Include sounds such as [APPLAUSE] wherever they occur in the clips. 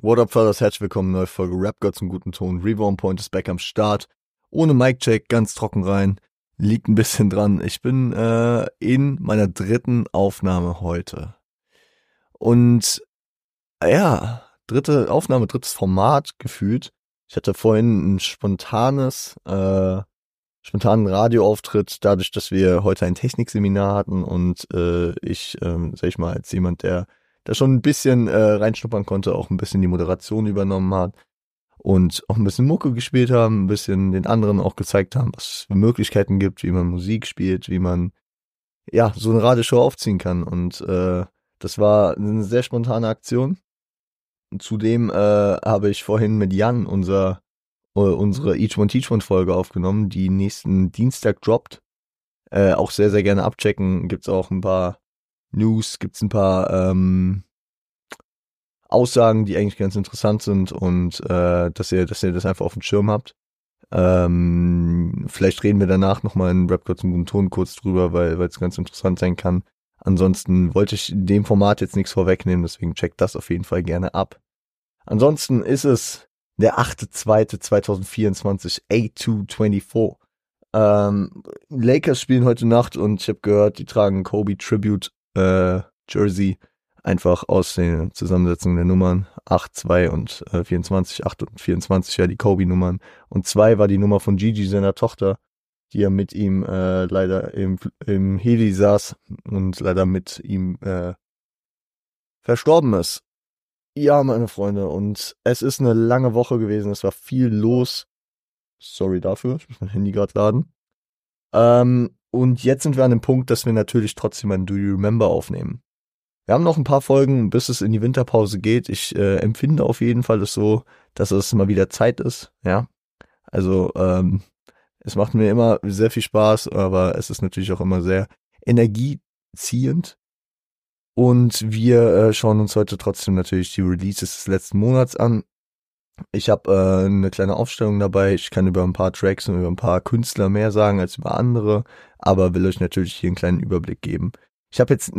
What up, Fellas? Herzlich willkommen, neue Folge Rap Gott zum guten Ton. Reborn Point ist back am Start. Ohne Mic-Check, ganz trocken rein. Liegt ein bisschen dran. Ich bin äh, in meiner dritten Aufnahme heute. Und ja, dritte Aufnahme, drittes Format gefühlt. Ich hatte vorhin ein spontanes, äh, spontanen Radioauftritt, dadurch, dass wir heute ein Technikseminar hatten und äh, ich, ähm, sag ich mal, als jemand, der da schon ein bisschen äh, reinschnuppern konnte, auch ein bisschen die Moderation übernommen hat und auch ein bisschen Mucke gespielt haben, ein bisschen den anderen auch gezeigt haben, was es für Möglichkeiten gibt, wie man Musik spielt, wie man ja so eine Radioshow aufziehen kann. Und äh, das war eine sehr spontane Aktion. Zudem äh, habe ich vorhin mit Jan unser äh, unsere Each One Teach One Folge aufgenommen, die nächsten Dienstag droppt. Äh, auch sehr, sehr gerne abchecken. Gibt's auch ein paar News, gibt's ein paar ähm, Aussagen, die eigentlich ganz interessant sind und äh, dass ihr, dass ihr das einfach auf dem Schirm habt. Ähm, vielleicht reden wir danach nochmal in Rap kurz im Ton kurz drüber, weil es ganz interessant sein kann. Ansonsten wollte ich in dem Format jetzt nichts vorwegnehmen, deswegen checkt das auf jeden Fall gerne ab. Ansonsten ist es der 8.2.2024, A224. Ähm, Lakers spielen heute Nacht und ich habe gehört, die tragen Kobe Tribute äh, Jersey einfach aus der Zusammensetzung der Nummern 8, 2 und äh, 24, 8 und 24 ja die Kobe-Nummern und 2 war die Nummer von Gigi, seiner Tochter, die ja mit ihm äh, leider im, im Heli saß und leider mit ihm äh, verstorben ist. Ja, meine Freunde, und es ist eine lange Woche gewesen, es war viel los. Sorry dafür, ich muss mein Handy gerade laden. Ähm, und jetzt sind wir an dem Punkt, dass wir natürlich trotzdem ein Do You Remember aufnehmen. Wir haben noch ein paar Folgen, bis es in die Winterpause geht. Ich äh, empfinde auf jeden Fall es so, dass es mal wieder Zeit ist. Ja, also ähm, es macht mir immer sehr viel Spaß, aber es ist natürlich auch immer sehr energieziehend. Und wir äh, schauen uns heute trotzdem natürlich die Releases des letzten Monats an. Ich habe äh, eine kleine Aufstellung dabei. Ich kann über ein paar Tracks und über ein paar Künstler mehr sagen als über andere, aber will euch natürlich hier einen kleinen Überblick geben. Ich habe jetzt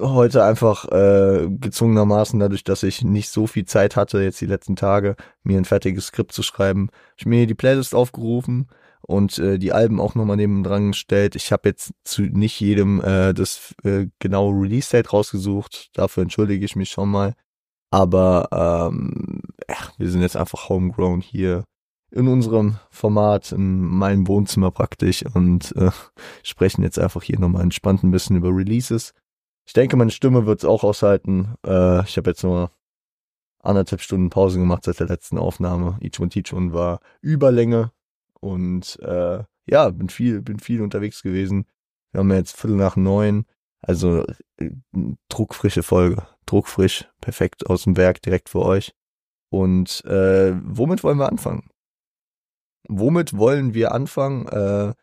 heute einfach äh, gezwungenermaßen, dadurch, dass ich nicht so viel Zeit hatte, jetzt die letzten Tage, mir ein fertiges Skript zu schreiben, ich mir die Playlist aufgerufen und äh, die Alben auch nochmal neben dran gestellt. Ich habe jetzt zu nicht jedem äh, das äh, genaue Release-Date rausgesucht. Dafür entschuldige ich mich schon mal. Aber ähm, ja, wir sind jetzt einfach homegrown hier in unserem Format, in meinem Wohnzimmer praktisch und äh, sprechen jetzt einfach hier nochmal entspannt ein bisschen über Releases. Ich denke, meine Stimme wird es auch aushalten. Äh, ich habe jetzt nur anderthalb Stunden Pause gemacht seit der letzten Aufnahme. Each One Teach One war Überlänge und äh, ja, bin viel, bin viel unterwegs gewesen. Wir haben jetzt Viertel nach neun, also äh, druckfrische Folge, druckfrisch, perfekt aus dem Werk direkt für euch. Und äh, womit wollen wir anfangen? womit wollen wir anfangen? Äh,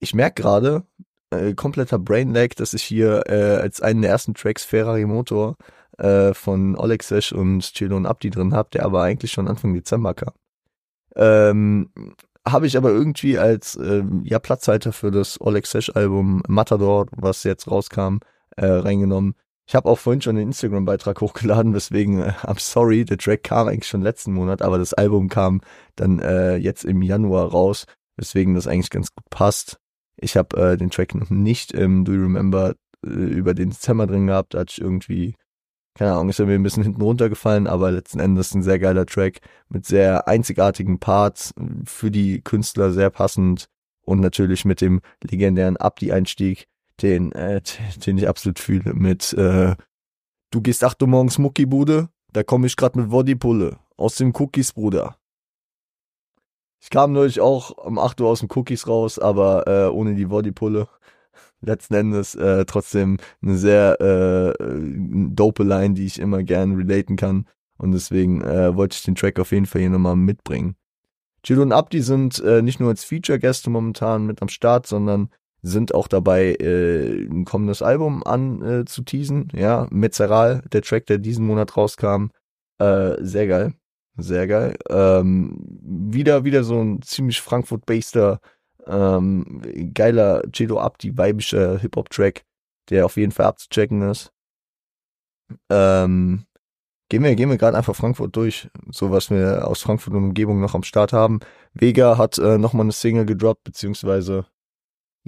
ich merke gerade, äh, kompletter Brain Lag, dass ich hier äh, als einen der ersten Tracks Ferrari Motor äh, von Olexesh und Chilo Abdi drin habe, der aber eigentlich schon Anfang Dezember kam. Ähm, habe ich aber irgendwie als äh, ja Platzhalter für das Olexesh Album Matador, was jetzt rauskam, äh, reingenommen. Ich habe auch vorhin schon einen Instagram-Beitrag [LAUGHS] hochgeladen, weswegen, äh, I'm sorry, der Track kam eigentlich schon letzten Monat, aber das Album kam dann äh, jetzt im Januar raus, weswegen das eigentlich ganz gut passt. Ich habe äh, den Track noch nicht im Do You Remember äh, über den Dezember drin gehabt, da hatte ich irgendwie, keine Ahnung, ist er mir ein bisschen hinten runtergefallen, aber letzten Endes ein sehr geiler Track mit sehr einzigartigen Parts, für die Künstler sehr passend und natürlich mit dem legendären Abdi-Einstieg, den, äh, den ich absolut fühle, mit äh, Du gehst acht Uhr morgens Muckibude, da komme ich grad mit Woddypulle aus dem Cookies, Bruder. Ich kam neulich auch um 8 Uhr aus dem Cookies raus, aber äh, ohne die Bodypulle. Letzten Endes äh, trotzdem eine sehr äh, dope Line, die ich immer gern relaten kann. Und deswegen äh, wollte ich den Track auf jeden Fall hier nochmal mitbringen. Chill und Abdi sind äh, nicht nur als Feature-Gäste momentan mit am Start, sondern sind auch dabei, äh, ein kommendes Album an äh, zu teasen. Ja, Metzeral, der Track, der diesen Monat rauskam. Äh, sehr geil. Sehr geil. Ähm, wieder, wieder so ein ziemlich Frankfurt-baster, ähm, geiler Cedo Abdi, weibischer Hip-Hop-Track, der auf jeden Fall abzuchecken ist. Ähm, Gehen wir, gehen wir gerade einfach Frankfurt durch, so was wir aus Frankfurt und Umgebung noch am Start haben. Vega hat äh, nochmal eine Single gedroppt, beziehungsweise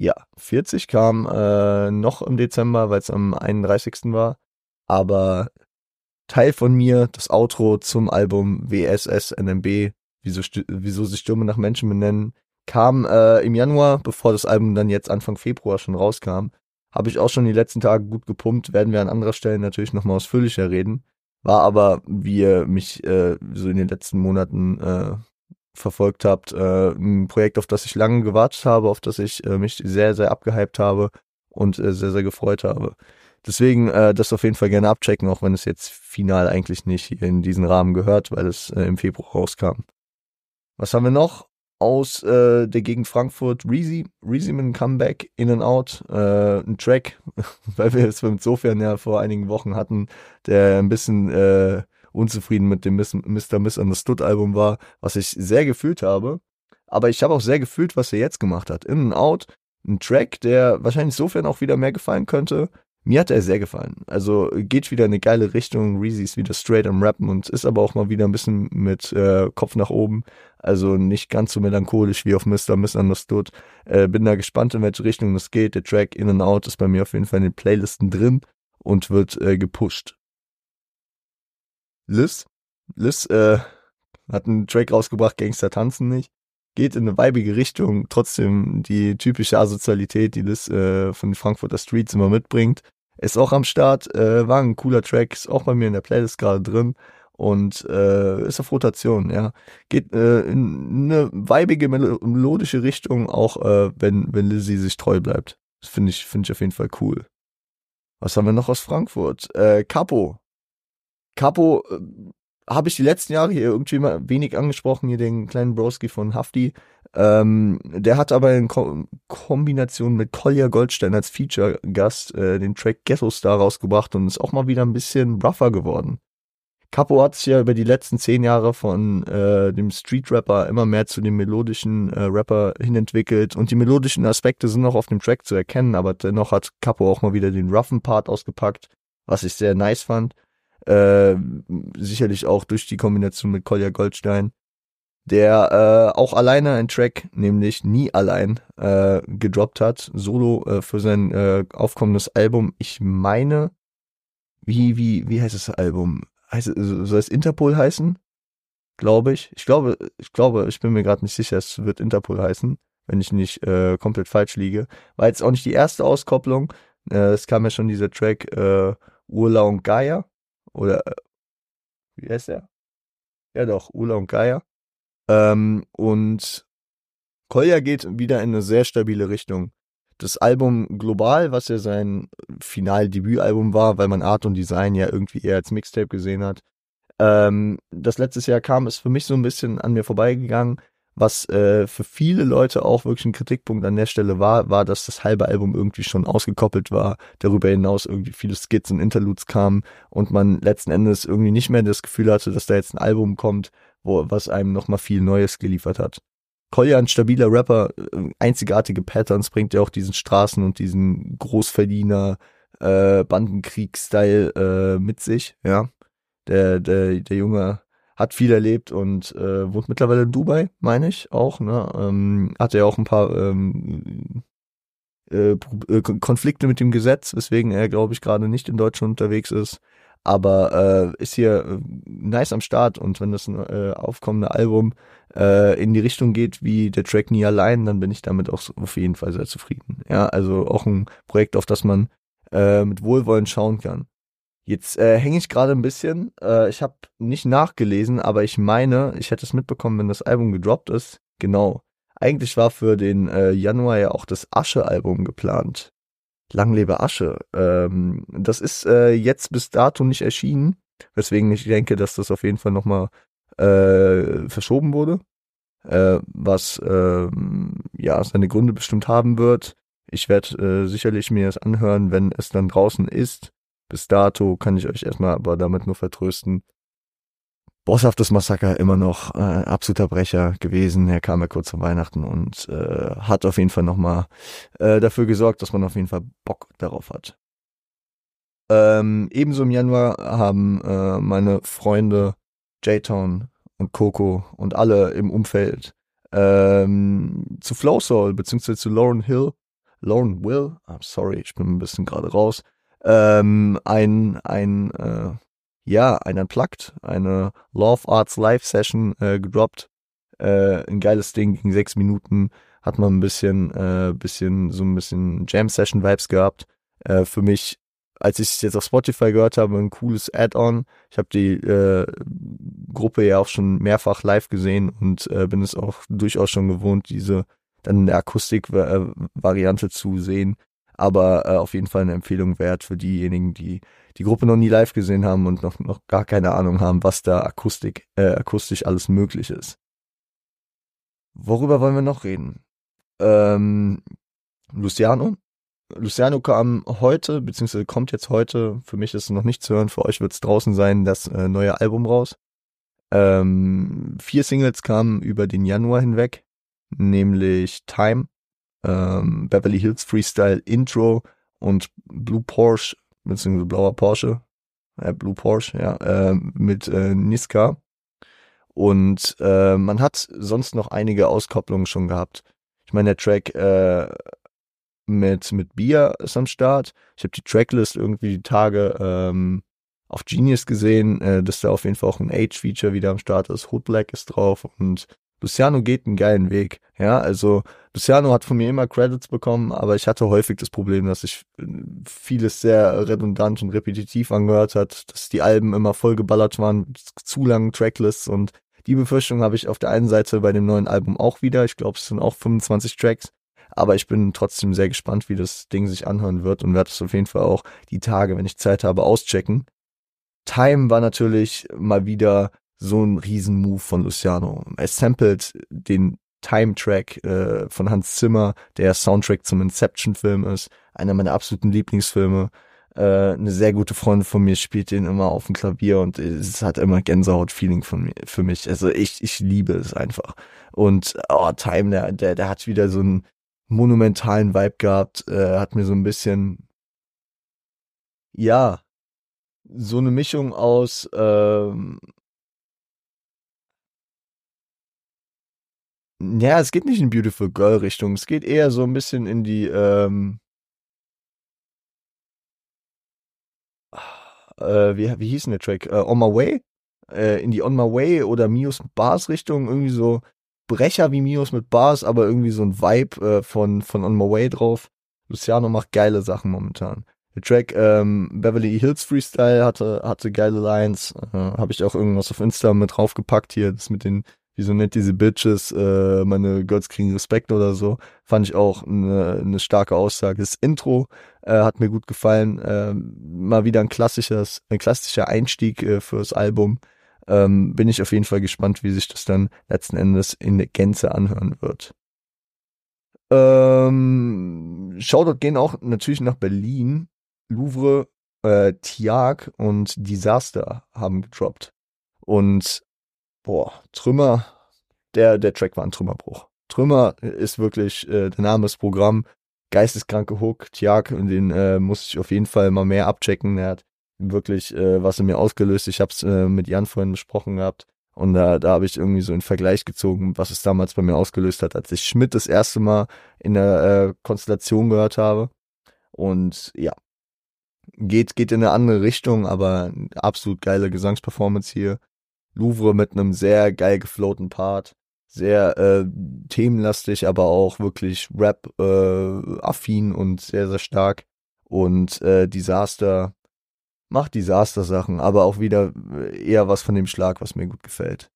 ja, 40 kam äh, noch im Dezember, weil es am 31. war. Aber Teil von mir, das Outro zum Album WSS NMB, wieso, wieso sich Stürme nach Menschen benennen, kam äh, im Januar, bevor das Album dann jetzt Anfang Februar schon rauskam. Habe ich auch schon die letzten Tage gut gepumpt, werden wir an anderer Stelle natürlich nochmal ausführlicher reden. War aber, wie ihr mich äh, so in den letzten Monaten äh, verfolgt habt, äh, ein Projekt, auf das ich lange gewartet habe, auf das ich äh, mich sehr, sehr abgehypt habe und äh, sehr, sehr gefreut habe. Deswegen äh, das auf jeden Fall gerne abchecken, auch wenn es jetzt final eigentlich nicht in diesen Rahmen gehört, weil es äh, im Februar rauskam. Was haben wir noch? Aus äh, der Gegend Frankfurt, Reezy, Reezy mit Comeback, In and Out, äh, ein Track, [LAUGHS] weil wir es insofern ja vor einigen Wochen hatten, der ein bisschen äh, unzufrieden mit dem Mr. Misunderstood Album war, was ich sehr gefühlt habe. Aber ich habe auch sehr gefühlt, was er jetzt gemacht hat. In and Out, ein Track, der wahrscheinlich insofern auch wieder mehr gefallen könnte, mir hat er sehr gefallen. Also geht wieder in eine geile Richtung. Reezy ist wieder straight am Rappen und ist aber auch mal wieder ein bisschen mit äh, Kopf nach oben. Also nicht ganz so melancholisch wie auf Mr. Misunderstood. Äh, bin da gespannt, in welche Richtung das geht. Der Track In and Out ist bei mir auf jeden Fall in den Playlisten drin und wird äh, gepusht. Liz, Liz äh, hat einen Track rausgebracht, Gangster tanzen nicht geht in eine weibige Richtung, trotzdem die typische Asozialität, die Liz äh, von den Frankfurter Streets immer mitbringt. Ist auch am Start, äh, war ein cooler Track, ist auch bei mir in der Playlist gerade drin und äh, ist auf Rotation, ja. Geht äh, in eine weibige, melodische Richtung, auch äh, wenn, wenn Lizzie sich treu bleibt. Das finde ich, finde ich auf jeden Fall cool. Was haben wir noch aus Frankfurt? Äh, Capo. Capo äh, habe ich die letzten Jahre hier irgendwie mal wenig angesprochen, hier den kleinen Broski von Hafti. Ähm, der hat aber in Ko Kombination mit Kolja Goldstein als Feature-Gast äh, den Track Ghetto Star rausgebracht und ist auch mal wieder ein bisschen rougher geworden. Capo hat sich ja über die letzten zehn Jahre von äh, dem Street-Rapper immer mehr zu dem melodischen äh, Rapper hinentwickelt und die melodischen Aspekte sind noch auf dem Track zu erkennen, aber dennoch hat Capo auch mal wieder den roughen Part ausgepackt, was ich sehr nice fand. Äh, sicherlich auch durch die Kombination mit Kolja Goldstein, der äh, auch alleine einen Track, nämlich Nie allein, äh, gedroppt hat, solo äh, für sein äh, aufkommendes Album. Ich meine, wie, wie, wie heißt das Album? Heißt, soll es Interpol heißen? Glaube ich. Ich glaube, ich glaube, ich bin mir gerade nicht sicher, es wird Interpol heißen, wenn ich nicht äh, komplett falsch liege. War jetzt auch nicht die erste Auskopplung. Äh, es kam ja schon dieser Track äh, Urla und Gaia oder wie heißt der? Ja doch, Ula und Gaia. Ähm, und Kolja geht wieder in eine sehr stabile Richtung. Das Album Global, was ja sein Final-Debütalbum war, weil man Art und Design ja irgendwie eher als Mixtape gesehen hat, ähm, das letztes Jahr kam, ist für mich so ein bisschen an mir vorbeigegangen was äh, für viele Leute auch wirklich ein Kritikpunkt an der Stelle war, war, dass das halbe Album irgendwie schon ausgekoppelt war, darüber hinaus irgendwie viele Skits und Interludes kamen und man letzten Endes irgendwie nicht mehr das Gefühl hatte, dass da jetzt ein Album kommt, wo was einem nochmal viel Neues geliefert hat. Kolja, ein stabiler Rapper, äh, einzigartige Patterns bringt ja auch diesen Straßen- und diesen Großverdiener äh, Bandenkrieg-Style äh, mit sich, ja. Der, der, der Junge hat viel erlebt und äh, wohnt mittlerweile in Dubai, meine ich auch. Ne? Ähm, hatte ja auch ein paar ähm, äh, äh Konflikte mit dem Gesetz, weswegen er, glaube ich, gerade nicht in Deutschland unterwegs ist. Aber äh, ist hier äh, nice am Start und wenn das äh, aufkommende Album äh, in die Richtung geht wie der Track Nie allein, dann bin ich damit auch auf jeden Fall sehr zufrieden. Ja, also auch ein Projekt, auf das man äh, mit Wohlwollen schauen kann. Jetzt äh, hänge ich gerade ein bisschen. Äh, ich habe nicht nachgelesen, aber ich meine, ich hätte es mitbekommen, wenn das Album gedroppt ist. Genau. Eigentlich war für den äh, Januar ja auch das Asche-Album geplant. Lang lebe Asche. Ähm, das ist äh, jetzt bis dato nicht erschienen, weswegen ich denke, dass das auf jeden Fall nochmal äh, verschoben wurde. Äh, was äh, ja seine Gründe bestimmt haben wird. Ich werde äh, sicherlich mir das anhören, wenn es dann draußen ist. Bis dato kann ich euch erstmal aber damit nur vertrösten. Bosshaftes Massaker immer noch äh, absoluter Brecher gewesen. Er kam ja kurz vor Weihnachten und äh, hat auf jeden Fall nochmal äh, dafür gesorgt, dass man auf jeden Fall Bock darauf hat. Ähm, ebenso im Januar haben äh, meine Freunde J-Town und Coco und alle im Umfeld ähm, zu Flow Soul beziehungsweise zu Lauren Hill, Lauren Will, I'm sorry, ich bin ein bisschen gerade raus, ähm, ein, ein, äh, ja, ein Unplugged, eine Love Arts Live Session äh, gedroppt. Äh, ein geiles Ding, ging sechs Minuten, hat man ein bisschen, äh, bisschen, so ein bisschen Jam Session Vibes gehabt. Äh, für mich als ich es jetzt auf Spotify gehört habe, ein cooles Add-on. Ich habe die äh, Gruppe ja auch schon mehrfach live gesehen und äh, bin es auch durchaus schon gewohnt, diese dann in der Akustik-Variante zu sehen. Aber äh, auf jeden Fall eine Empfehlung wert für diejenigen, die die Gruppe noch nie live gesehen haben und noch, noch gar keine Ahnung haben, was da Akustik, äh, akustisch alles möglich ist. Worüber wollen wir noch reden? Ähm, Luciano Luciano kam heute, beziehungsweise kommt jetzt heute, für mich ist es noch nicht zu hören, für euch wird es draußen sein, das äh, neue Album raus. Ähm, vier Singles kamen über den Januar hinweg, nämlich Time, ähm, Beverly Hills Freestyle Intro und Blue Porsche, beziehungsweise blauer Porsche, äh, Blue Porsche, ja, äh, mit äh, Niska. Und äh, man hat sonst noch einige Auskopplungen schon gehabt. Ich meine, der Track äh, mit, mit Bier ist am Start. Ich habe die Tracklist irgendwie die Tage ähm, auf Genius gesehen, äh, dass da auf jeden Fall auch ein Age-Feature wieder am Start ist. Hood Black ist drauf und Luciano geht einen geilen Weg. Ja, also Luciano hat von mir immer Credits bekommen, aber ich hatte häufig das Problem, dass sich äh, vieles sehr redundant und repetitiv angehört hat, dass die Alben immer vollgeballert waren, zu langen Tracklists und die Befürchtung habe ich auf der einen Seite bei dem neuen Album auch wieder. Ich glaube, es sind auch 25 Tracks. Aber ich bin trotzdem sehr gespannt, wie das Ding sich anhören wird und werde es auf jeden Fall auch die Tage, wenn ich Zeit habe, auschecken. Time war natürlich mal wieder so ein Riesenmove von Luciano. Er sampled den Time-Track äh, von Hans Zimmer, der Soundtrack zum Inception-Film ist, einer meiner absoluten Lieblingsfilme. Äh, eine sehr gute Freundin von mir spielt den immer auf dem Klavier und es hat immer Gänsehaut-Feeling von mir, für mich. Also ich, ich liebe es einfach. Und oh, Time, der, der, der hat wieder so ein, monumentalen Vibe gehabt, äh, hat mir so ein bisschen, ja, so eine Mischung aus, ähm, ja, es geht nicht in Beautiful Girl Richtung, es geht eher so ein bisschen in die, ähm, äh, wie, wie hieß denn der Track? Äh, On My Way? Äh, in die On My Way oder Mios Bars Richtung, irgendwie so Brecher wie Mios mit Bars, aber irgendwie so ein Vibe äh, von, von On My Way drauf. Luciano macht geile Sachen momentan. Der Track ähm, Beverly Hills Freestyle hatte, hatte geile Lines. Äh, Habe ich auch irgendwas auf Insta mit draufgepackt hier. Das mit den, wie so nett diese Bitches, äh, meine Girls kriegen Respekt oder so. Fand ich auch eine, eine starke Aussage. Das Intro äh, hat mir gut gefallen. Äh, mal wieder ein klassisches, ein klassischer Einstieg äh, fürs Album ähm, bin ich auf jeden Fall gespannt, wie sich das dann letzten Endes in der Gänze anhören wird. Ähm, Shoutout gehen auch natürlich nach Berlin. Louvre, äh, Tiag und Disaster haben gedroppt. Und boah, Trümmer, der, der Track war ein Trümmerbruch. Trümmer ist wirklich äh, der Name des Programms. Geisteskranke Hook, Tiag, den äh, muss ich auf jeden Fall mal mehr abchecken. Er hat wirklich, äh, was in mir ausgelöst. Ich habe es äh, mit Jan vorhin besprochen gehabt. Und da, da habe ich irgendwie so einen Vergleich gezogen, was es damals bei mir ausgelöst hat, als ich Schmidt das erste Mal in der äh, Konstellation gehört habe. Und ja, geht, geht in eine andere Richtung, aber absolut geile Gesangsperformance hier. Louvre mit einem sehr geil geflowten Part. Sehr äh, themenlastig, aber auch wirklich Rap-affin äh, und sehr, sehr stark. Und äh, Disaster macht Disaster-Sachen, aber auch wieder äh, eher was von dem Schlag, was mir gut gefällt.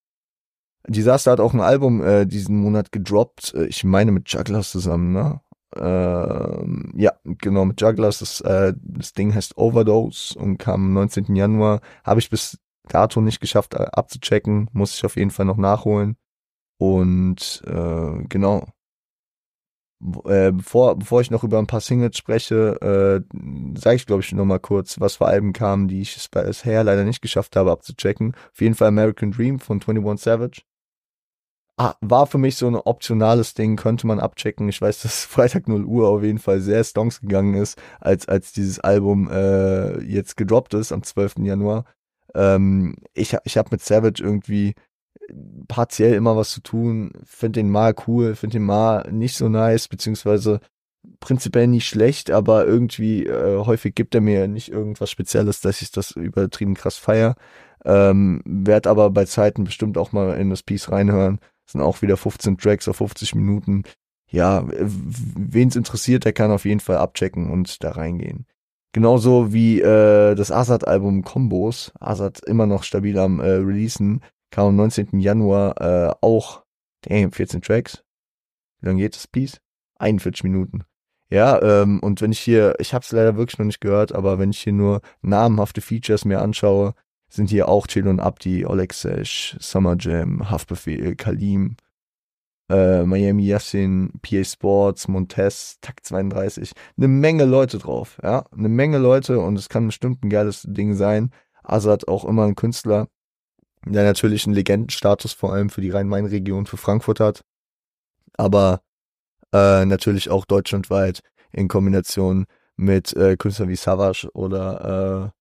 Disaster hat auch ein Album äh, diesen Monat gedroppt, äh, ich meine mit Jugglers zusammen, ne? Ähm, ja, genau, mit Jugglers. Das, äh, das Ding heißt Overdose und kam am 19. Januar. Habe ich bis dato nicht geschafft äh, abzuchecken, muss ich auf jeden Fall noch nachholen. Und äh, genau, äh, bevor, bevor ich noch über ein paar Singles spreche, äh, sage ich, glaube ich, noch mal kurz, was für Alben kamen, die ich bisher leider nicht geschafft habe abzuchecken. Auf jeden Fall American Dream von 21 Savage. ah, war für mich so ein optionales Ding, könnte man abchecken. Ich weiß, [LAUGHS] dass Freitag 0 Uhr auf jeden Fall sehr stonks gegangen ist, als, als dieses Album äh, jetzt gedroppt ist am 12. Januar. Ähm, ich ich habe mit Savage irgendwie partiell immer was zu tun, finde den mal cool, finde den mal nicht so nice, beziehungsweise prinzipiell nicht schlecht, aber irgendwie äh, häufig gibt er mir nicht irgendwas Spezielles, dass ich das übertrieben krass feier. Ähm, werd aber bei Zeiten bestimmt auch mal in das Piece reinhören. Das sind auch wieder 15 Tracks auf 50 Minuten. Ja, wen es interessiert, der kann auf jeden Fall abchecken und da reingehen. Genauso wie äh, das Azad-Album Combos. Azad immer noch stabil am äh, Releasen. Kam am 19. Januar äh, auch, damn, 14 Tracks. Wie lange geht das Piece? 41 Minuten. Ja, ähm, und wenn ich hier, ich habe es leider wirklich noch nicht gehört, aber wenn ich hier nur namenhafte Features mir anschaue, sind hier auch Chill und Abdi, Oleg Sesh, Summer Jam, Haftbefehl, Kalim, äh, Miami Yassin, PA Sports, Montez, Takt 32. Eine Menge Leute drauf, ja, eine Menge Leute und es kann bestimmt ein geiles Ding sein. Azad auch immer ein Künstler, der natürlich einen Legendenstatus vor allem für die Rhein-Main-Region, für Frankfurt hat, aber äh, natürlich auch deutschlandweit in Kombination mit äh, Künstlern wie Savage oder äh,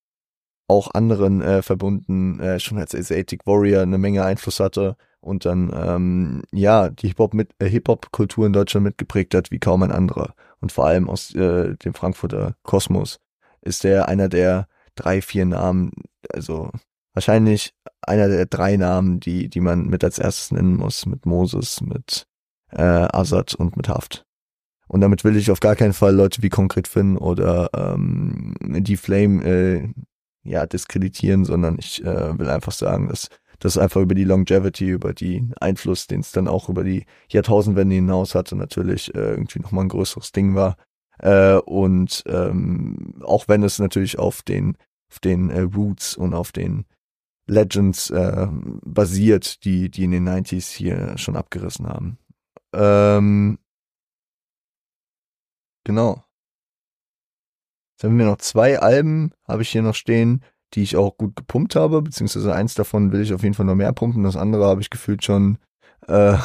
auch anderen äh, verbunden, äh, schon als Asiatic Warrior eine Menge Einfluss hatte und dann ähm, ja die Hip-Hop mit äh, Hip-Hop-Kultur in Deutschland mitgeprägt hat wie kaum ein anderer. Und vor allem aus äh, dem Frankfurter Kosmos ist der einer der drei, vier Namen, also wahrscheinlich einer der drei Namen, die, die man mit als erstes nennen muss, mit Moses, mit äh, Azad und mit Haft. Und damit will ich auf gar keinen Fall Leute wie Concrete Finn oder ähm, die Flame äh, ja, diskreditieren, sondern ich äh, will einfach sagen, dass das einfach über die Longevity, über die Einfluss, den es dann auch über die Jahrtausendwende hinaus hatte, natürlich äh, irgendwie nochmal ein größeres Ding war. Äh, und ähm, auch wenn es natürlich auf den, auf den äh, Roots und auf den Legends äh, basiert, die, die in den 90s hier schon abgerissen haben. Ähm, genau. Jetzt haben wir noch zwei Alben, habe ich hier noch stehen, die ich auch gut gepumpt habe, beziehungsweise eins davon will ich auf jeden Fall noch mehr pumpen, das andere habe ich gefühlt schon, äh,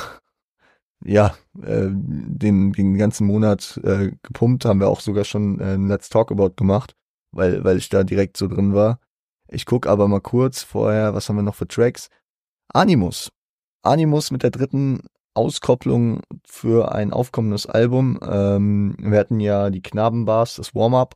ja, äh, den, den ganzen Monat äh, gepumpt, haben wir auch sogar schon äh, Let's Talk About gemacht, weil, weil ich da direkt so drin war. Ich guck aber mal kurz vorher, was haben wir noch für Tracks? Animus. Animus mit der dritten Auskopplung für ein aufkommendes Album. Ähm, wir hatten ja die Knabenbars, das Warm-Up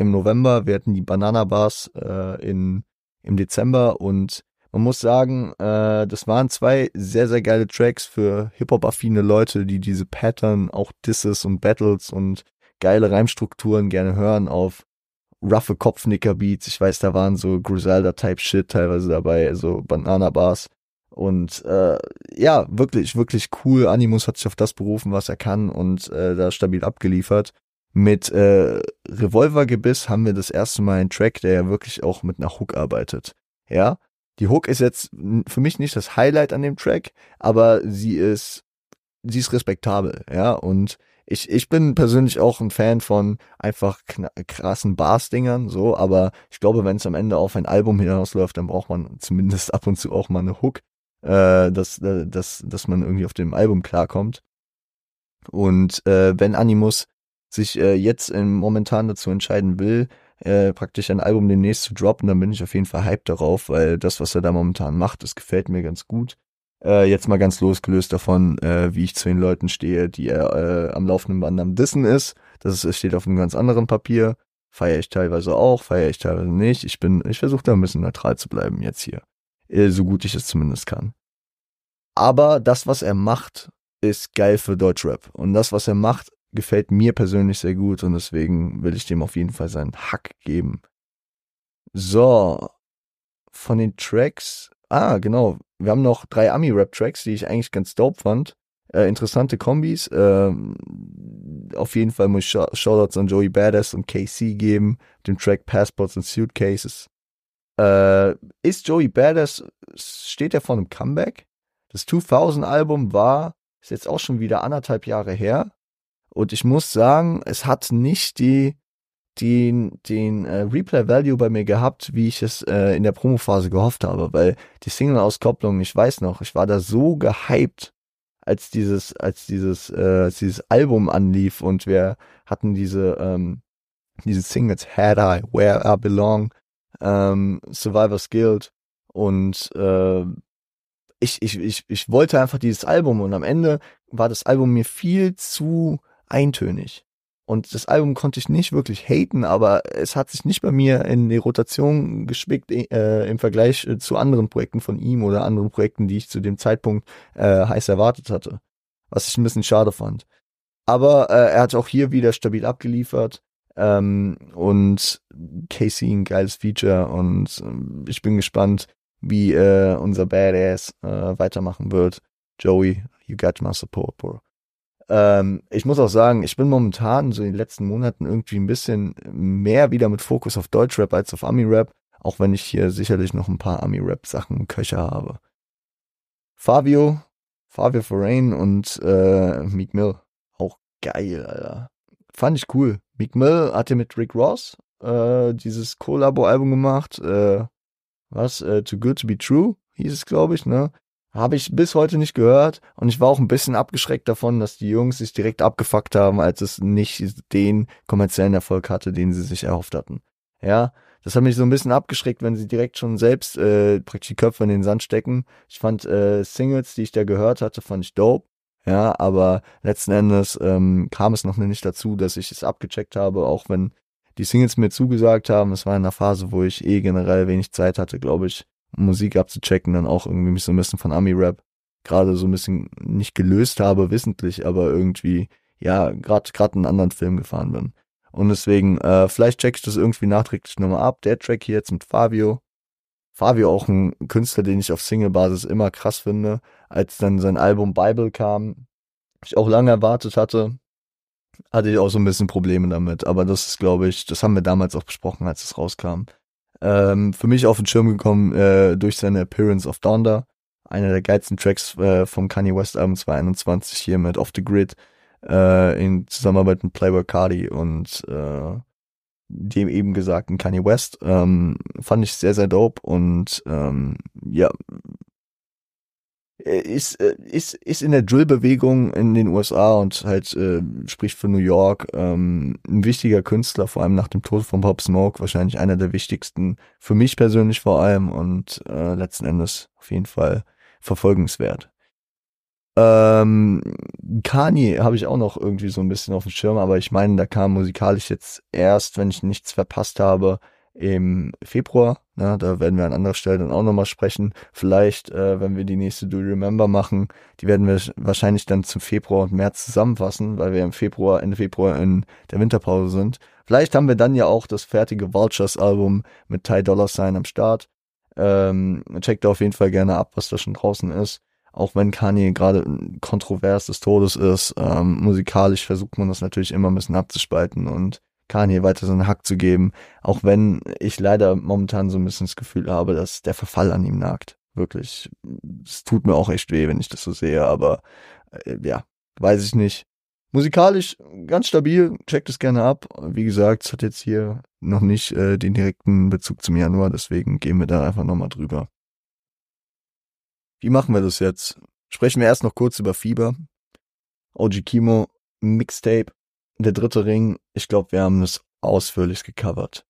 im November, wir hatten die Banana Bars äh, in, im Dezember und man muss sagen, äh, das waren zwei sehr, sehr geile Tracks für Hip-Hop-affine Leute, die diese Pattern, auch Disses und Battles und geile Reimstrukturen gerne hören auf roughe Kopfnicker-Beats. Ich weiß, da waren so Griselda-Type-Shit teilweise dabei, so Banana-Bars. Und äh, ja, wirklich, wirklich cool. Animus hat sich auf das berufen, was er kann und äh, da stabil abgeliefert. Mit äh, Revolvergebiss haben wir das erste Mal einen Track, der ja wirklich auch mit einer Hook arbeitet. Ja, die Hook ist jetzt für mich nicht das Highlight an dem Track, aber sie ist, sie ist respektabel, ja, und ich, ich bin persönlich auch ein Fan von einfach krassen Bars-Dingern, so, aber ich glaube, wenn es am Ende auf ein Album hinausläuft, dann braucht man zumindest ab und zu auch mal eine Hook, äh, dass, äh, dass, dass man irgendwie auf dem Album klarkommt. Und äh, wenn Animus sich äh, jetzt im, momentan dazu entscheiden will, äh, praktisch ein Album demnächst zu droppen, dann bin ich auf jeden Fall hyped darauf, weil das, was er da momentan macht, das gefällt mir ganz gut. Äh, jetzt mal ganz losgelöst davon, äh, wie ich zu den Leuten stehe, die er äh, am laufenden Band am Dissen ist. Das ist, steht auf einem ganz anderen Papier. Feiere ich teilweise auch, feiere ich teilweise nicht. Ich bin, ich versuche da ein bisschen neutral zu bleiben jetzt hier. Äh, so gut ich es zumindest kann. Aber das, was er macht, ist geil für Deutschrap. Und das, was er macht, gefällt mir persönlich sehr gut und deswegen will ich dem auf jeden Fall seinen Hack geben. So, von den Tracks, ah, genau, wir haben noch drei Ami-Rap-Tracks, die ich eigentlich ganz dope fand. Äh, interessante Kombis. Äh, auf jeden Fall muss ich Shoutouts an Joey Badass und KC geben, dem Track Passports and Suitcases. Äh, ist Joey Badass, steht er vor einem Comeback? Das 2000-Album war, ist jetzt auch schon wieder anderthalb Jahre her. Und ich muss sagen, es hat nicht die, den, den äh, Replay-Value bei mir gehabt, wie ich es äh, in der Promophase gehofft habe, weil die Single-Auskopplung, ich weiß noch, ich war da so gehypt als dieses, als dieses, äh, als dieses Album anlief und wir hatten diese, ähm, diese Singles Had I, Where I Belong, ähm, Survivor's Guild und äh, ich, ich, ich, ich wollte einfach dieses Album und am Ende war das Album mir viel zu eintönig. Und das Album konnte ich nicht wirklich haten, aber es hat sich nicht bei mir in die Rotation gespickt äh, im Vergleich äh, zu anderen Projekten von ihm oder anderen Projekten, die ich zu dem Zeitpunkt äh, heiß erwartet hatte. Was ich ein bisschen schade fand. Aber äh, er hat auch hier wieder stabil abgeliefert. Ähm, und Casey ein geiles Feature und äh, ich bin gespannt, wie äh, unser Badass äh, weitermachen wird. Joey, you got my support, bro. Ähm, ich muss auch sagen, ich bin momentan so in den letzten Monaten irgendwie ein bisschen mehr wieder mit Fokus auf Deutschrap als auf Ami-Rap, auch wenn ich hier sicherlich noch ein paar Ami-Rap-Sachen im Köcher habe. Fabio, Fabio Forain und äh, Meek Mill, auch geil, Alter. Fand ich cool. Meek Mill hat ja mit Rick Ross äh, dieses Collabo-Album gemacht, äh, was, äh, Too Good To Be True hieß es, glaube ich, ne? Habe ich bis heute nicht gehört und ich war auch ein bisschen abgeschreckt davon, dass die Jungs sich direkt abgefuckt haben, als es nicht den kommerziellen Erfolg hatte, den sie sich erhofft hatten. Ja, das hat mich so ein bisschen abgeschreckt, wenn sie direkt schon selbst äh, praktisch die Köpfe in den Sand stecken. Ich fand äh, Singles, die ich da gehört hatte, fand ich dope. Ja, aber letzten Endes ähm, kam es noch nicht dazu, dass ich es abgecheckt habe, auch wenn die Singles mir zugesagt haben. Es war in einer Phase, wo ich eh generell wenig Zeit hatte, glaube ich, Musik abzuchecken, dann auch irgendwie mich so ein bisschen von Ami-Rap gerade so ein bisschen nicht gelöst habe, wissentlich, aber irgendwie, ja, gerade gerade einen anderen Film gefahren bin. Und deswegen, äh, vielleicht check ich das irgendwie nachträglich nochmal ab. Der Track hier jetzt mit Fabio. Fabio auch ein Künstler, den ich auf Single-Basis immer krass finde. Als dann sein Album Bible kam, ich auch lange erwartet hatte, hatte ich auch so ein bisschen Probleme damit. Aber das ist, glaube ich, das haben wir damals auch besprochen, als es rauskam ähm, für mich auf den Schirm gekommen äh, durch seine Appearance of Donda. Einer der geilsten Tracks äh, vom Kanye West Album 2021 hier mit Off the Grid äh, in Zusammenarbeit mit Playboy Cardi und äh, dem eben gesagten Kanye West. Ähm, fand ich sehr, sehr dope und ähm, ja, ist, äh, ist, ist in der Drill-Bewegung in den USA und halt äh, spricht für New York ähm, ein wichtiger Künstler, vor allem nach dem Tod von Pop Smoke, wahrscheinlich einer der wichtigsten, für mich persönlich vor allem und äh, letzten Endes auf jeden Fall verfolgenswert. Ähm, Kanye habe ich auch noch irgendwie so ein bisschen auf dem Schirm, aber ich meine, da kam musikalisch jetzt erst, wenn ich nichts verpasst habe, im Februar. Ne, da werden wir an anderer Stelle dann auch nochmal sprechen. Vielleicht, äh, wenn wir die nächste Do You Remember machen, die werden wir wahrscheinlich dann zum Februar und März zusammenfassen, weil wir im Februar, Ende Februar in der Winterpause sind. Vielleicht haben wir dann ja auch das fertige Vultures Album mit Ty Dollar Sign am Start. Ähm, checkt auf jeden Fall gerne ab, was da schon draußen ist. Auch wenn Kanye gerade kontrovers des Todes ist, ähm, musikalisch versucht man das natürlich immer ein bisschen abzuspalten und Kanye weiter so einen Hack zu geben, auch wenn ich leider momentan so ein bisschen das Gefühl habe, dass der Verfall an ihm nagt. Wirklich. Es tut mir auch echt weh, wenn ich das so sehe, aber äh, ja, weiß ich nicht. Musikalisch ganz stabil, checkt es gerne ab. Wie gesagt, es hat jetzt hier noch nicht äh, den direkten Bezug zum Januar, deswegen gehen wir da einfach nochmal drüber. Wie machen wir das jetzt? Sprechen wir erst noch kurz über Fieber. OG Kimo, Mixtape, der dritte Ring, ich glaube, wir haben es ausführlich gecovert.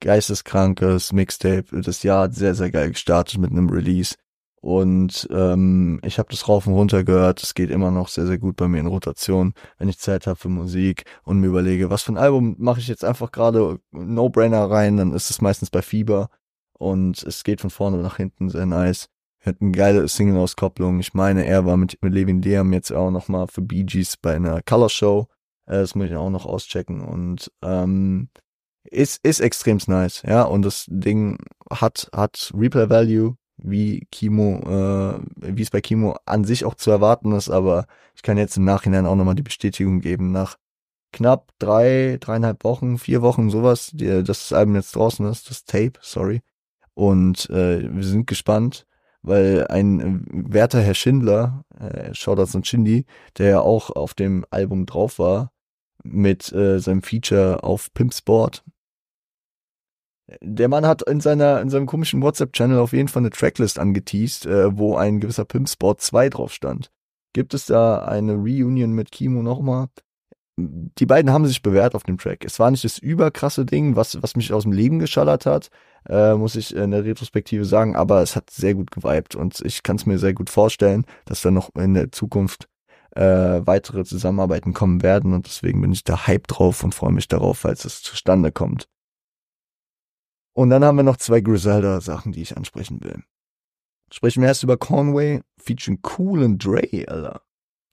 Geisteskrankes Mixtape, das Jahr hat sehr, sehr geil gestartet mit einem Release. Und ähm, ich habe das rauf und runter gehört. Es geht immer noch sehr, sehr gut bei mir in Rotation, wenn ich Zeit habe für Musik und mir überlege, was für ein Album mache ich jetzt einfach gerade No-Brainer rein, dann ist es meistens bei Fieber. Und es geht von vorne nach hinten sehr nice. Er hat eine geile Single-Auskopplung. Ich meine, er war mit, mit Levin Liam jetzt auch nochmal für Bee Gees bei einer Color Show. Äh, das muss ich auch noch auschecken und ähm, ist, ist extrem nice, ja. Und das Ding hat, hat Replay Value, wie Kimo, äh, wie es bei Kimo an sich auch zu erwarten ist, aber ich kann jetzt im Nachhinein auch nochmal die Bestätigung geben, nach knapp drei, dreieinhalb Wochen, vier Wochen, sowas, die, dass das Album jetzt draußen ist, das Tape, sorry. Und äh, wir sind gespannt weil ein werter Herr Schindler, äh, Shoutouts und Shindy, der ja auch auf dem Album drauf war, mit äh, seinem Feature auf Pimpsport. Der Mann hat in seiner in seinem komischen WhatsApp-Channel auf jeden Fall eine Tracklist angeteased, äh, wo ein gewisser Pimpsport 2 drauf stand. Gibt es da eine Reunion mit Kimo nochmal? Die beiden haben sich bewährt auf dem Track. Es war nicht das überkrasse Ding, was, was mich aus dem Leben geschallert hat, äh, muss ich in der Retrospektive sagen, aber es hat sehr gut geweibt und ich kann es mir sehr gut vorstellen, dass da noch in der Zukunft äh, weitere Zusammenarbeiten kommen werden und deswegen bin ich da hype drauf und freue mich darauf, falls es zustande kommt. Und dann haben wir noch zwei Griselda-Sachen, die ich ansprechen will. Sprechen wir erst über Conway, featuring Cool and Dre, Alter.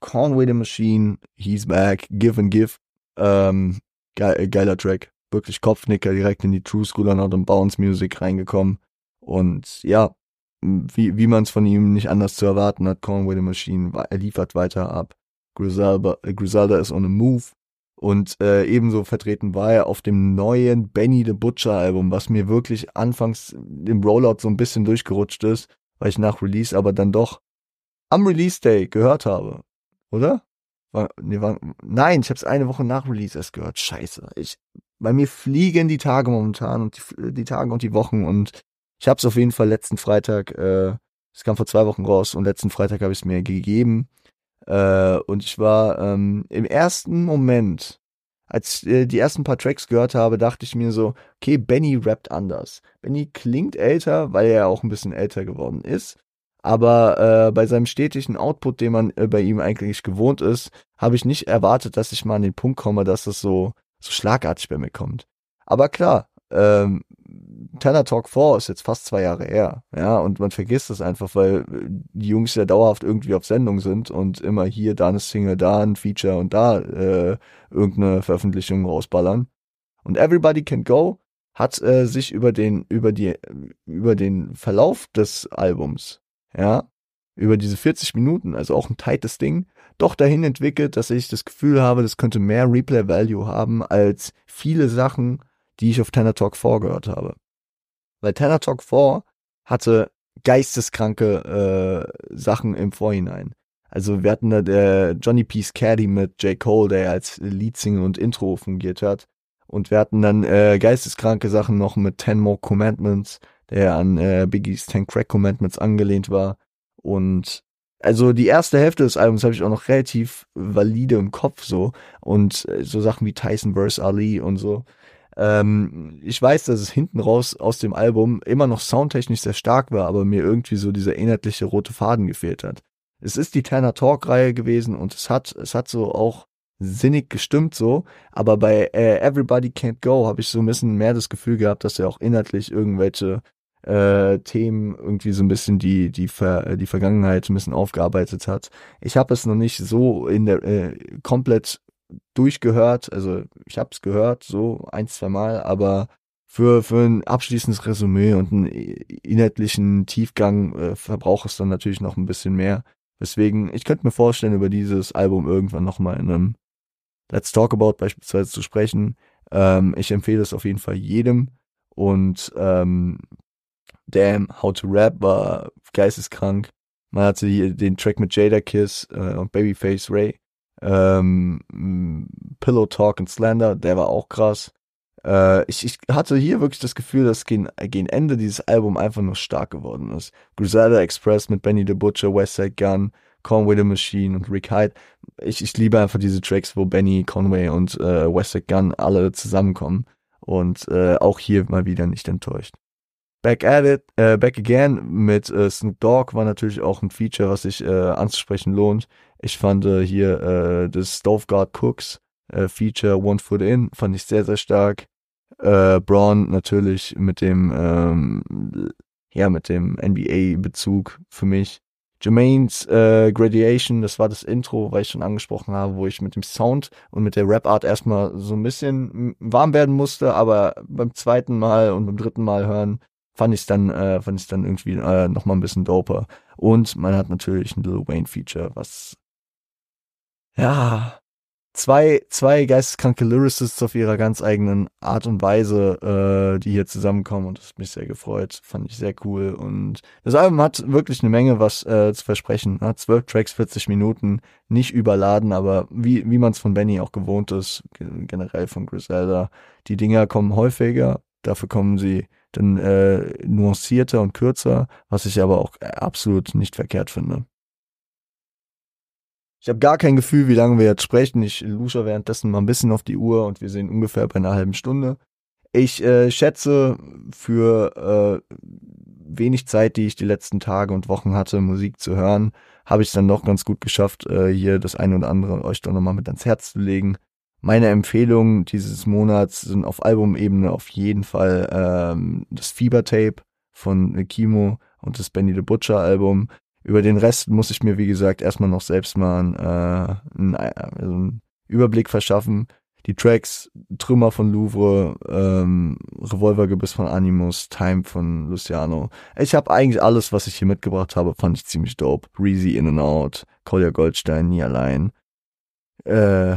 Conway the Machine, He's Back, Give and Give. Ähm, ge geiler Track. Wirklich Kopfnicker, direkt in die True School und Bounce Music reingekommen. Und ja, wie, wie man es von ihm nicht anders zu erwarten hat, Conway the Machine, er liefert weiter ab. Griselda, Griselda ist on a move. Und äh, ebenso vertreten war er auf dem neuen Benny the Butcher Album, was mir wirklich anfangs im Rollout so ein bisschen durchgerutscht ist, weil ich nach Release aber dann doch am Release Day gehört habe. Oder? War, nee, war, nein, ich habe es eine Woche nach Release erst gehört. Scheiße. Ich, bei mir fliegen die Tage momentan und die, die Tage und die Wochen und ich habe es auf jeden Fall letzten Freitag, äh, es kam vor zwei Wochen raus und letzten Freitag habe ich es mir gegeben. Äh, und ich war ähm, im ersten Moment, als ich äh, die ersten paar Tracks gehört habe, dachte ich mir so, okay, Benny rappt anders. Benny klingt älter, weil er auch ein bisschen älter geworden ist. Aber äh, bei seinem stetigen Output, den man äh, bei ihm eigentlich gewohnt ist, habe ich nicht erwartet, dass ich mal an den Punkt komme, dass es so, so schlagartig bei mir kommt. Aber klar, ähm, Tanner Talk 4 ist jetzt fast zwei Jahre her, ja, und man vergisst es einfach, weil die Jungs ja dauerhaft irgendwie auf Sendung sind und immer hier, da eine Single, da ein Feature und da äh, irgendeine Veröffentlichung rausballern. Und Everybody Can Go hat äh, sich über den, über die, über den Verlauf des Albums, ja, über diese 40 Minuten, also auch ein tightes Ding, doch dahin entwickelt, dass ich das Gefühl habe, das könnte mehr Replay Value haben als viele Sachen, die ich auf Tanner Talk 4 gehört habe. Weil Tanner Talk 4 hatte geisteskranke äh, Sachen im Vorhinein. Also wir hatten da der Johnny Peace Caddy mit J. Cole, der als Leadsinger und Intro fungiert hat. Und wir hatten dann äh, geisteskranke Sachen noch mit Ten More Commandments, der an äh, Biggies Ten Crack Commandments angelehnt war. Und also die erste Hälfte des Albums habe ich auch noch relativ valide im Kopf so. Und äh, so Sachen wie Tyson vs. Ali und so. Ähm, ich weiß, dass es hinten raus aus dem Album immer noch soundtechnisch sehr stark war, aber mir irgendwie so dieser inhaltliche rote Faden gefehlt hat. Es ist die Tanner Talk Reihe gewesen und es hat, es hat so auch sinnig gestimmt so, aber bei äh, Everybody Can't Go habe ich so ein bisschen mehr das Gefühl gehabt, dass er auch inhaltlich irgendwelche äh, Themen irgendwie so ein bisschen die die Ver die Vergangenheit ein bisschen aufgearbeitet hat. Ich habe es noch nicht so in der äh, komplett durchgehört, also ich habe es gehört, so ein, zwei Mal, aber für, für ein abschließendes Resümee und einen inhaltlichen Tiefgang äh, verbraucht es dann natürlich noch ein bisschen mehr. Deswegen, ich könnte mir vorstellen, über dieses Album irgendwann nochmal in einem Let's Talk About beispielsweise zu sprechen. Ähm, ich empfehle es auf jeden Fall jedem. Und ähm, Damn, How to Rap war geisteskrank. Man hatte hier den Track mit Jada Kiss äh, und Babyface Ray. Ähm, Pillow Talk und Slender, der war auch krass. Äh, ich, ich hatte hier wirklich das Gefühl, dass gegen, gegen Ende dieses Album einfach nur stark geworden ist. Griselda Express mit Benny the Butcher, Westside Gun, Conway the Machine und Rick Hyde. Ich, ich liebe einfach diese Tracks, wo Benny, Conway und äh, Westside Gun alle zusammenkommen. Und äh, auch hier mal wieder nicht enttäuscht. Back at it, äh, Back Again mit äh, Snoop Dogg war natürlich auch ein Feature, was sich äh, anzusprechen lohnt. Ich fand äh, hier äh, das Stove Guard Cooks äh, Feature One Foot In fand ich sehr, sehr stark. Äh, Braun natürlich mit dem, ähm, ja, mit dem NBA-Bezug für mich. Jermaine's äh, Graduation, das war das Intro, weil ich schon angesprochen habe, wo ich mit dem Sound und mit der Rap-Art erstmal so ein bisschen warm werden musste, aber beim zweiten Mal und beim dritten Mal hören fand ich dann, äh, fand ich dann irgendwie äh, nochmal ein bisschen doper. Und man hat natürlich ein Lil Wayne Feature, was ja, zwei, zwei geisteskranke Lyricists auf ihrer ganz eigenen Art und Weise, äh, die hier zusammenkommen und das hat mich sehr gefreut, fand ich sehr cool und das Album hat wirklich eine Menge was äh, zu versprechen, hat zwölf Tracks, 40 Minuten, nicht überladen, aber wie, wie man es von Benny auch gewohnt ist, generell von Griselda, die Dinger kommen häufiger, dafür kommen sie dann äh, nuancierter und kürzer, was ich aber auch absolut nicht verkehrt finde. Ich habe gar kein Gefühl, wie lange wir jetzt sprechen. Ich lusche währenddessen mal ein bisschen auf die Uhr und wir sind ungefähr bei einer halben Stunde. Ich äh, schätze für äh, wenig Zeit, die ich die letzten Tage und Wochen hatte, Musik zu hören, habe ich es dann doch ganz gut geschafft, äh, hier das eine oder andere euch doch nochmal mit ans Herz zu legen. Meine Empfehlungen dieses Monats sind auf Albumebene auf jeden Fall ähm, das Fieber-Tape von Kimo und das Benny the Butcher Album. Über den Rest muss ich mir, wie gesagt, erstmal noch selbst mal einen, äh, einen, also einen Überblick verschaffen. Die Tracks Trümmer von Louvre, ähm, Revolvergebiss von Animus, Time von Luciano. Ich habe eigentlich alles, was ich hier mitgebracht habe, fand ich ziemlich dope. Reezy In and Out, Collier Goldstein, Nie allein. Äh,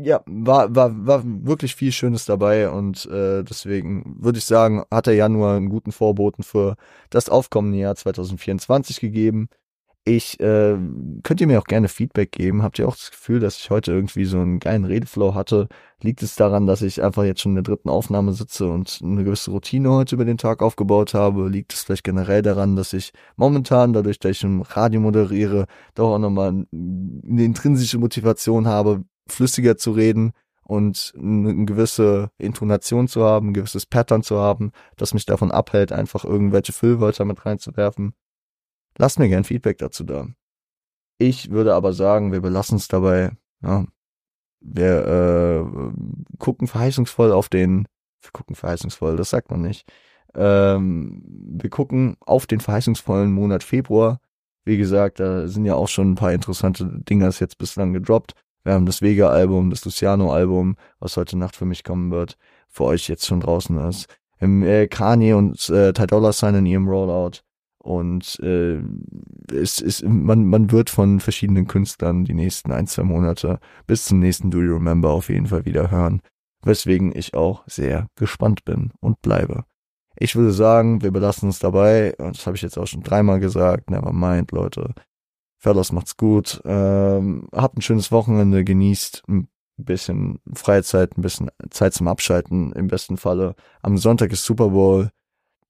ja, war, war, war wirklich viel Schönes dabei und äh, deswegen würde ich sagen, hat der Januar einen guten Vorboten für das aufkommende Jahr 2024 gegeben. Ich äh, könnt ihr mir auch gerne Feedback geben. Habt ihr auch das Gefühl, dass ich heute irgendwie so einen geilen Redeflow hatte? Liegt es daran, dass ich einfach jetzt schon in der dritten Aufnahme sitze und eine gewisse Routine heute über den Tag aufgebaut habe? Liegt es vielleicht generell daran, dass ich momentan, dadurch, dass ich im Radio moderiere, doch auch nochmal eine intrinsische Motivation habe, flüssiger zu reden und eine gewisse Intonation zu haben, ein gewisses Pattern zu haben, das mich davon abhält, einfach irgendwelche Füllwörter mit reinzuwerfen. Lasst mir gern Feedback dazu da. Ich würde aber sagen, wir belassen es dabei. Ja. Wir äh, gucken verheißungsvoll auf den, wir gucken verheißungsvoll, das sagt man nicht. Ähm, wir gucken auf den verheißungsvollen Monat Februar. Wie gesagt, da sind ja auch schon ein paar interessante Dinger jetzt bislang gedroppt. Wir haben das Vega-Album, das Luciano-Album, was heute Nacht für mich kommen wird, für euch jetzt schon draußen ist. Im, äh, Kanye und äh, Ty Dolla Sign in ihrem Rollout. Und äh, es ist, man, man wird von verschiedenen Künstlern die nächsten ein, zwei Monate bis zum nächsten Do You Remember auf jeden Fall wieder hören. Weswegen ich auch sehr gespannt bin und bleibe. Ich würde sagen, wir belassen uns dabei. Und das habe ich jetzt auch schon dreimal gesagt. Never mind, Leute. Fellas, macht's gut. Ähm, habt ein schönes Wochenende, genießt ein bisschen Freizeit, ein bisschen Zeit zum Abschalten im besten Falle. Am Sonntag ist Super Bowl.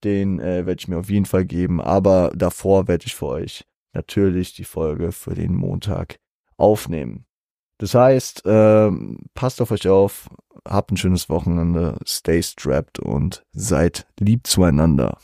Den äh, werde ich mir auf jeden Fall geben. Aber davor werde ich für euch natürlich die Folge für den Montag aufnehmen. Das heißt, ähm, passt auf euch auf, habt ein schönes Wochenende, stay strapped und seid lieb zueinander.